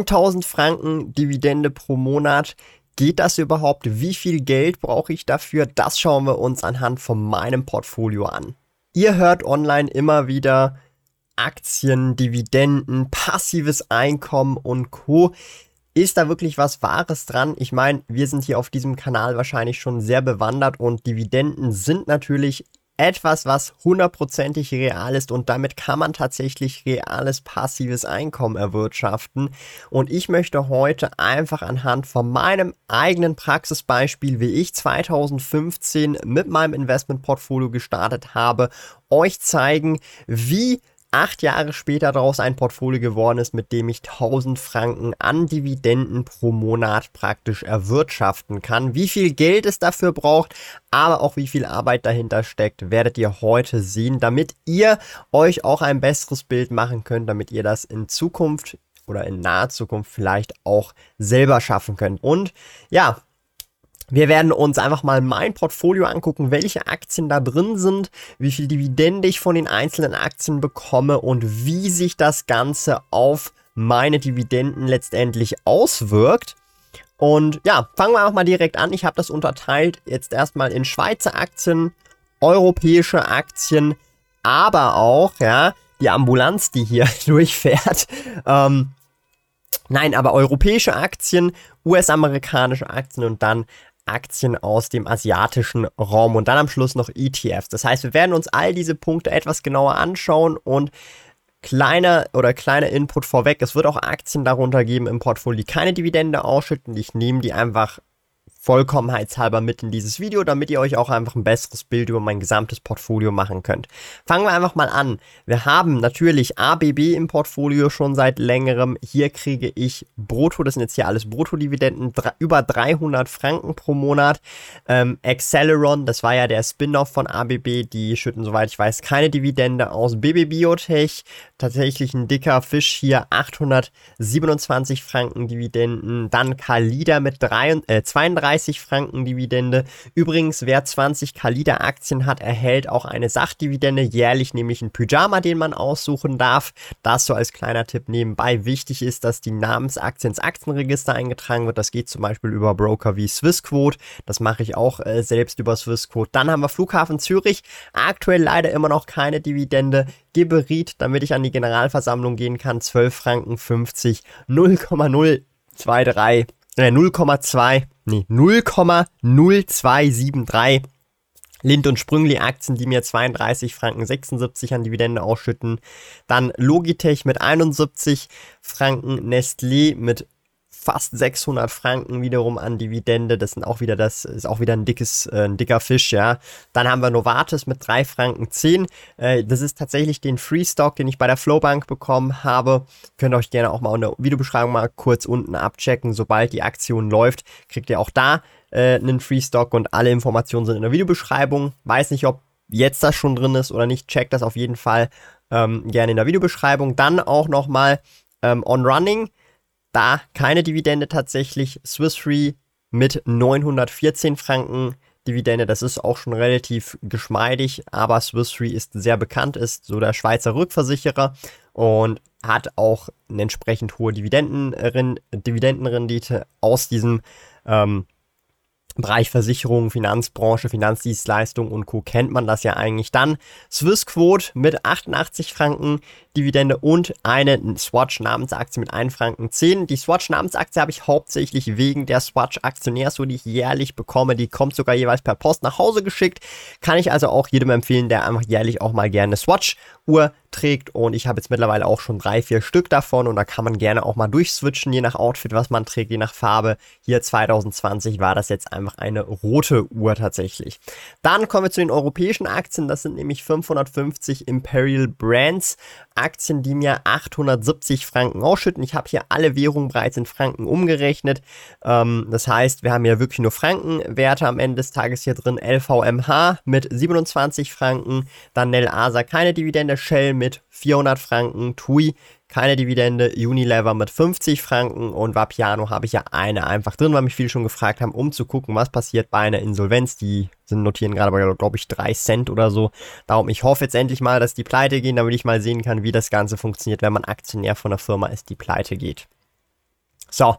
1000 Franken Dividende pro Monat. Geht das überhaupt? Wie viel Geld brauche ich dafür? Das schauen wir uns anhand von meinem Portfolio an. Ihr hört online immer wieder Aktien, Dividenden, passives Einkommen und Co. Ist da wirklich was Wahres dran? Ich meine, wir sind hier auf diesem Kanal wahrscheinlich schon sehr bewandert und Dividenden sind natürlich etwas, was hundertprozentig real ist und damit kann man tatsächlich reales passives Einkommen erwirtschaften. Und ich möchte heute einfach anhand von meinem eigenen Praxisbeispiel, wie ich 2015 mit meinem Investmentportfolio gestartet habe, euch zeigen, wie acht Jahre später daraus ein Portfolio geworden ist, mit dem ich 1000 Franken an Dividenden pro Monat praktisch erwirtschaften kann. Wie viel Geld es dafür braucht, aber auch wie viel Arbeit dahinter steckt, werdet ihr heute sehen, damit ihr euch auch ein besseres Bild machen könnt, damit ihr das in Zukunft oder in naher Zukunft vielleicht auch selber schaffen könnt. Und ja, wir werden uns einfach mal mein Portfolio angucken, welche Aktien da drin sind, wie viel Dividende ich von den einzelnen Aktien bekomme und wie sich das Ganze auf meine Dividenden letztendlich auswirkt. Und ja, fangen wir einfach mal direkt an. Ich habe das unterteilt jetzt erstmal in Schweizer Aktien, europäische Aktien, aber auch, ja, die Ambulanz, die hier durchfährt. Ähm, nein, aber europäische Aktien, US-amerikanische Aktien und dann Aktien aus dem asiatischen Raum und dann am Schluss noch ETFs. Das heißt, wir werden uns all diese Punkte etwas genauer anschauen und kleiner oder kleiner Input vorweg. Es wird auch Aktien darunter geben im Portfolio, die keine Dividende ausschütten. Ich nehme die einfach vollkommenheitshalber mit in dieses Video, damit ihr euch auch einfach ein besseres Bild über mein gesamtes Portfolio machen könnt. Fangen wir einfach mal an. Wir haben natürlich ABB im Portfolio schon seit längerem. Hier kriege ich Brutto, das sind jetzt hier alles Bruttodividenden, über 300 Franken pro Monat. Ähm, Acceleron, das war ja der Spin-off von ABB, die schütten, soweit ich weiß, keine Dividende aus. BB Biotech, tatsächlich ein dicker Fisch hier, 827 Franken Dividenden. Dann Kalida mit drei, äh, 32 30 Franken Dividende. Übrigens, wer 20 Kalida Aktien hat, erhält auch eine Sachdividende, jährlich nämlich ein Pyjama, den man aussuchen darf. Das so als kleiner Tipp nebenbei. Wichtig ist, dass die Namensaktie ins Aktienregister eingetragen wird. Das geht zum Beispiel über Broker wie Swissquote. Das mache ich auch äh, selbst über Swissquote. Dann haben wir Flughafen Zürich. Aktuell leider immer noch keine Dividende. Geberit, damit ich an die Generalversammlung gehen kann. 12 Franken 50, 0,023 äh, 0,2, nee, 0,0273 Lind und Sprüngli Aktien, die mir 32 Franken 76 an Dividende ausschütten. Dann Logitech mit 71 Franken, Nestlé mit fast 600 Franken wiederum an Dividende. Das sind auch wieder das ist auch wieder ein dickes äh, ein dicker Fisch, ja. Dann haben wir Novartis mit 3 Franken 10. Äh, das ist tatsächlich den Freestock, den ich bei der Flowbank bekommen habe. Könnt ihr euch gerne auch mal in der Videobeschreibung mal kurz unten abchecken. Sobald die Aktion läuft, kriegt ihr auch da äh, einen Freestock und alle Informationen sind in der Videobeschreibung. Weiß nicht, ob jetzt das schon drin ist oder nicht. Checkt das auf jeden Fall ähm, gerne in der Videobeschreibung. Dann auch nochmal ähm, On Running da keine Dividende tatsächlich. Swiss Re mit 914 Franken Dividende, das ist auch schon relativ geschmeidig, aber Swiss Re ist sehr bekannt, ist so der Schweizer Rückversicherer und hat auch eine entsprechend hohe Dividendenrendite aus diesem ähm, Bereich Versicherung, Finanzbranche, Finanzdienstleistung und Co. kennt man das ja eigentlich dann. Swissquote mit 88 Franken Dividende und eine Swatch Namensaktie mit 1 Franken 10. Die Swatch Namensaktie habe ich hauptsächlich wegen der Swatch Aktionärsuhr, die ich jährlich bekomme. Die kommt sogar jeweils per Post nach Hause geschickt. Kann ich also auch jedem empfehlen, der einfach jährlich auch mal gerne Swatch Uhr trägt und ich habe jetzt mittlerweile auch schon drei, vier Stück davon und da kann man gerne auch mal durchswitchen, je nach Outfit, was man trägt, je nach Farbe. Hier 2020 war das jetzt einfach eine rote Uhr tatsächlich. Dann kommen wir zu den europäischen Aktien, das sind nämlich 550 Imperial Brands Aktien, die mir 870 Franken ausschütten. Ich habe hier alle Währungen bereits in Franken umgerechnet. Ähm, das heißt, wir haben hier wirklich nur Frankenwerte am Ende des Tages hier drin. LVMH mit 27 Franken, dann Nel Asa keine Dividende, Shell mit 400 Franken, TUI keine Dividende, Unilever mit 50 Franken und Vapiano habe ich ja eine einfach drin, weil mich viele schon gefragt haben, um zu gucken, was passiert bei einer Insolvenz. Die sind notieren gerade bei, glaube ich, 3 Cent oder so. Darum, ich hoffe jetzt endlich mal, dass die pleite gehen, damit ich mal sehen kann, wie das Ganze funktioniert, wenn man Aktionär von einer Firma ist, die pleite geht. So.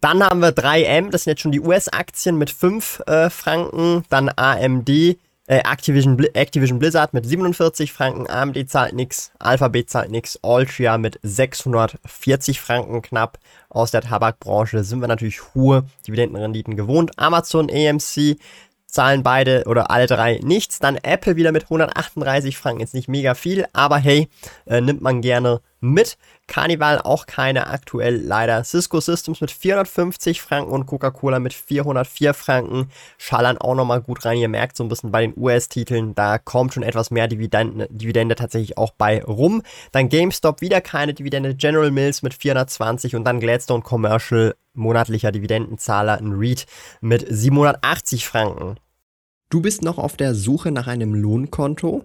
Dann haben wir 3M, das sind jetzt schon die US-Aktien mit 5 äh, Franken. Dann AMD äh, Activision, Activision Blizzard mit 47 Franken, AMD zahlt nix, Alphabet zahlt nix, Altria mit 640 Franken knapp. Aus der Tabakbranche sind wir natürlich hohe Dividendenrenditen gewohnt. Amazon, AMC zahlen beide oder alle drei nichts. Dann Apple wieder mit 138 Franken, jetzt nicht mega viel, aber hey, äh, nimmt man gerne mit. Carnival auch keine aktuell leider. Cisco Systems mit 450 Franken und Coca-Cola mit 404 Franken schallern auch nochmal gut rein. Ihr merkt so ein bisschen bei den US-Titeln, da kommt schon etwas mehr Dividende, Dividende tatsächlich auch bei rum. Dann GameStop wieder keine Dividende. General Mills mit 420 und dann Gladstone Commercial monatlicher Dividendenzahler, ein REIT mit 780 Franken. Du bist noch auf der Suche nach einem Lohnkonto?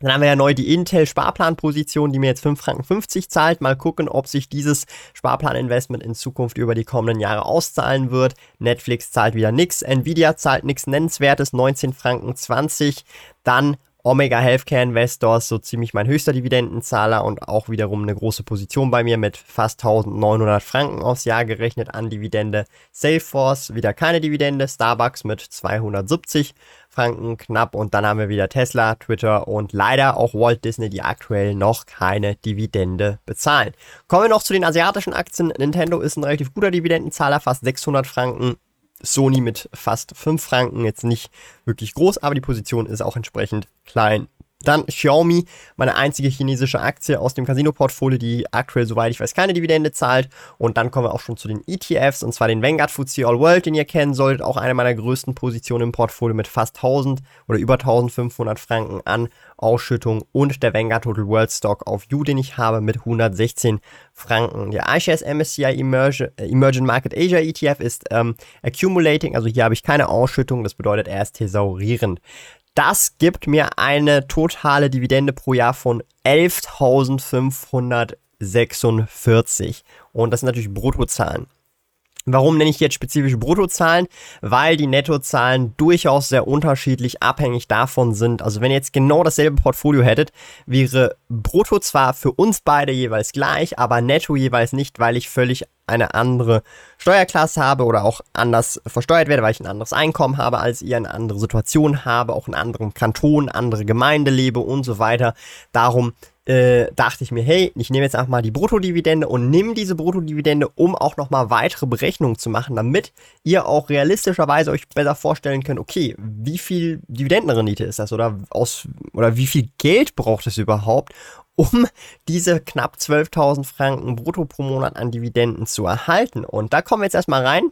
Dann haben wir ja neu die Intel-Sparplanposition, die mir jetzt 5,50 Franken zahlt. Mal gucken, ob sich dieses Sparplaninvestment in Zukunft über die kommenden Jahre auszahlen wird. Netflix zahlt wieder nichts. Nvidia zahlt nichts Nennenswertes, 19 Franken 20. Dann Omega Healthcare Investors, so ziemlich mein höchster Dividendenzahler und auch wiederum eine große Position bei mir mit fast 1900 Franken aufs Jahr gerechnet an Dividende. Salesforce wieder keine Dividende, Starbucks mit 270 Franken knapp und dann haben wir wieder Tesla, Twitter und leider auch Walt Disney, die aktuell noch keine Dividende bezahlen. Kommen wir noch zu den asiatischen Aktien. Nintendo ist ein relativ guter Dividendenzahler, fast 600 Franken. Sony mit fast 5 Franken, jetzt nicht wirklich groß, aber die Position ist auch entsprechend klein. Dann Xiaomi, meine einzige chinesische Aktie aus dem Casino-Portfolio, die aktuell, soweit ich weiß, keine Dividende zahlt. Und dann kommen wir auch schon zu den ETFs, und zwar den Vanguard FTSE All World, den ihr kennen solltet. Auch eine meiner größten Positionen im Portfolio mit fast 1000 oder über 1500 Franken an Ausschüttung. Und der Vanguard Total World Stock auf U, den ich habe, mit 116 Franken. Der iShares MSCI äh, Emerging Market Asia ETF ist ähm, accumulating, also hier habe ich keine Ausschüttung, das bedeutet er ist thesaurierend. Das gibt mir eine totale Dividende pro Jahr von 11.546. Und das sind natürlich Bruttozahlen. Warum nenne ich jetzt spezifisch Bruttozahlen? Weil die Nettozahlen durchaus sehr unterschiedlich abhängig davon sind. Also wenn ihr jetzt genau dasselbe Portfolio hättet, wäre Brutto zwar für uns beide jeweils gleich, aber Netto jeweils nicht, weil ich völlig eine andere Steuerklasse habe oder auch anders versteuert werde, weil ich ein anderes Einkommen habe als ihr, eine andere Situation habe, auch in anderen Kanton, andere Gemeinde lebe und so weiter. Darum äh, dachte ich mir, hey, ich nehme jetzt einfach mal die Bruttodividende und nehme diese Bruttodividende, um auch nochmal weitere Berechnungen zu machen, damit ihr auch realistischerweise euch besser vorstellen könnt, okay, wie viel Dividendenrendite ist das oder aus oder wie viel Geld braucht es überhaupt, um diese knapp 12.000 Franken brutto pro Monat an Dividenden zu erhalten. Und da kommen wir jetzt erstmal rein.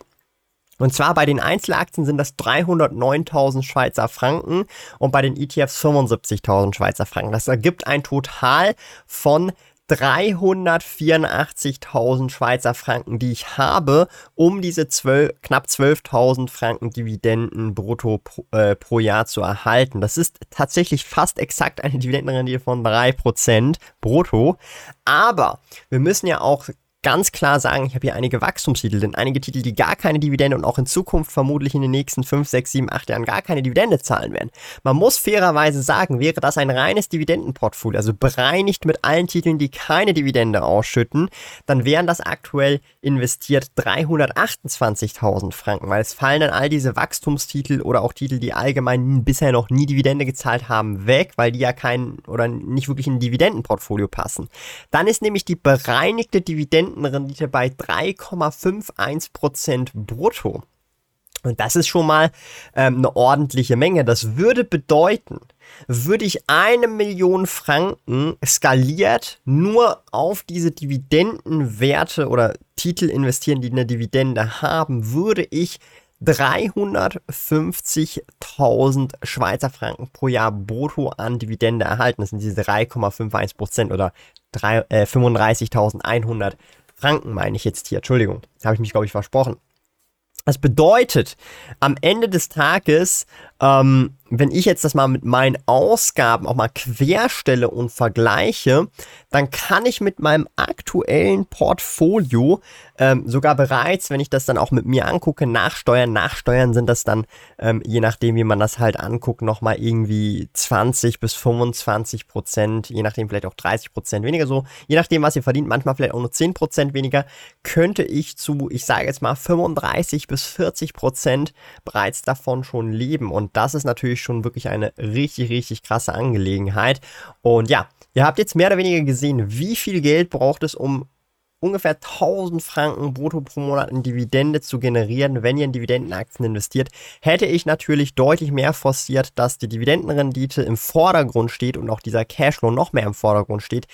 Und zwar bei den Einzelaktien sind das 309.000 Schweizer Franken und bei den ETFs 75.000 Schweizer Franken. Das ergibt ein Total von 384.000 Schweizer Franken, die ich habe, um diese 12, knapp 12.000 Franken Dividenden brutto pro, äh, pro, Jahr zu erhalten. Das ist tatsächlich fast exakt eine Dividendenrendite von 3% brutto. Aber wir müssen ja auch ganz klar sagen, ich habe hier einige Wachstumstitel, denn einige Titel, die gar keine Dividende und auch in Zukunft vermutlich in den nächsten 5, 6, 7, 8 Jahren gar keine Dividende zahlen werden. Man muss fairerweise sagen, wäre das ein reines Dividendenportfolio, also bereinigt mit allen Titeln, die keine Dividende ausschütten, dann wären das aktuell investiert 328.000 Franken, weil es fallen dann all diese Wachstumstitel oder auch Titel, die allgemein bisher noch nie Dividende gezahlt haben, weg, weil die ja kein oder nicht wirklich in ein Dividendenportfolio passen. Dann ist nämlich die bereinigte Dividende Dividendenrendite bei 3,51% brutto. Und das ist schon mal ähm, eine ordentliche Menge. Das würde bedeuten, würde ich eine Million Franken skaliert nur auf diese Dividendenwerte oder Titel investieren, die eine Dividende haben, würde ich 350.000 Schweizer Franken pro Jahr brutto an Dividende erhalten. Das sind diese 3,51 Prozent oder äh, 35.100 Franken meine ich jetzt hier. Entschuldigung, habe ich mich, glaube ich, versprochen. Das bedeutet, am Ende des Tages ähm, wenn ich jetzt das mal mit meinen Ausgaben auch mal querstelle und vergleiche, dann kann ich mit meinem aktuellen Portfolio ähm, sogar bereits, wenn ich das dann auch mit mir angucke, nachsteuern. Nachsteuern sind das dann, ähm, je nachdem, wie man das halt anguckt, nochmal irgendwie 20 bis 25 Prozent, je nachdem vielleicht auch 30 Prozent weniger so. Je nachdem, was ihr verdient, manchmal vielleicht auch nur 10 Prozent weniger, könnte ich zu, ich sage jetzt mal 35 bis 40 Prozent bereits davon schon leben. Und das ist natürlich schon wirklich eine richtig, richtig krasse Angelegenheit. Und ja, ihr habt jetzt mehr oder weniger gesehen, wie viel Geld braucht es, um ungefähr 1000 Franken brutto pro Monat in Dividende zu generieren, wenn ihr in Dividendenaktien investiert, hätte ich natürlich deutlich mehr forciert, dass die Dividendenrendite im Vordergrund steht und auch dieser Cashflow noch mehr im Vordergrund steht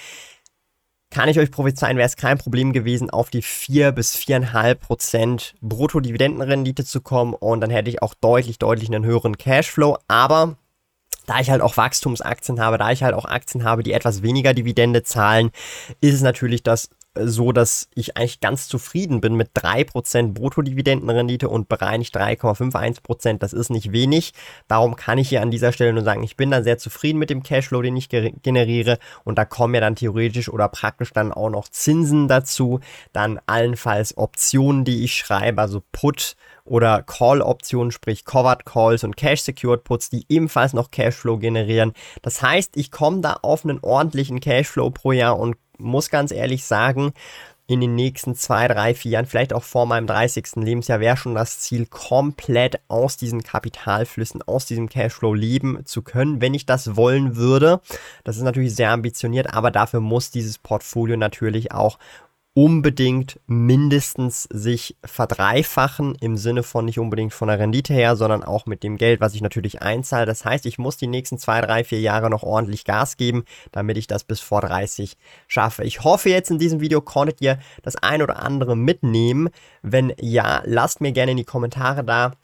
kann ich euch prophezeien, wäre es kein Problem gewesen, auf die 4 bis 4,5 Prozent Brutto-Dividendenrendite zu kommen und dann hätte ich auch deutlich, deutlich einen höheren Cashflow. Aber da ich halt auch Wachstumsaktien habe, da ich halt auch Aktien habe, die etwas weniger Dividende zahlen, ist es natürlich das so, dass ich eigentlich ganz zufrieden bin mit 3% Bruttodividendenrendite und bereinigt 3,51%. Das ist nicht wenig. Darum kann ich hier an dieser Stelle nur sagen, ich bin dann sehr zufrieden mit dem Cashflow, den ich generiere. Und da kommen ja dann theoretisch oder praktisch dann auch noch Zinsen dazu. Dann allenfalls Optionen, die ich schreibe, also Put oder Call-Optionen, sprich Covered Calls und Cash-Secured Puts, die ebenfalls noch Cashflow generieren. Das heißt, ich komme da auf einen ordentlichen Cashflow pro Jahr und muss ganz ehrlich sagen, in den nächsten zwei, drei, vier Jahren, vielleicht auch vor meinem 30. Lebensjahr, wäre schon das Ziel, komplett aus diesen Kapitalflüssen, aus diesem Cashflow leben zu können, wenn ich das wollen würde. Das ist natürlich sehr ambitioniert, aber dafür muss dieses Portfolio natürlich auch unbedingt mindestens sich verdreifachen, im Sinne von nicht unbedingt von der Rendite her, sondern auch mit dem Geld, was ich natürlich einzahle. Das heißt, ich muss die nächsten zwei, drei, vier Jahre noch ordentlich Gas geben, damit ich das bis vor 30 schaffe. Ich hoffe jetzt in diesem Video konntet ihr das ein oder andere mitnehmen. Wenn ja, lasst mir gerne in die Kommentare da,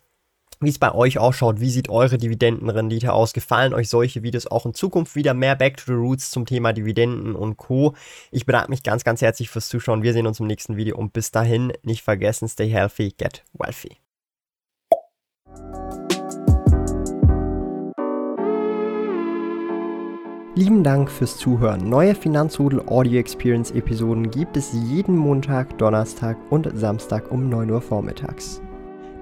wie es bei euch ausschaut. Wie sieht eure Dividendenrendite aus? Gefallen euch solche Videos auch in Zukunft wieder mehr Back to the Roots zum Thema Dividenden und Co. Ich bedanke mich ganz, ganz herzlich fürs Zuschauen. Wir sehen uns im nächsten Video und bis dahin nicht vergessen, stay healthy, get wealthy. Lieben Dank fürs Zuhören. Neue Finanzrudel Audio Experience Episoden gibt es jeden Montag, Donnerstag und Samstag um 9 Uhr vormittags.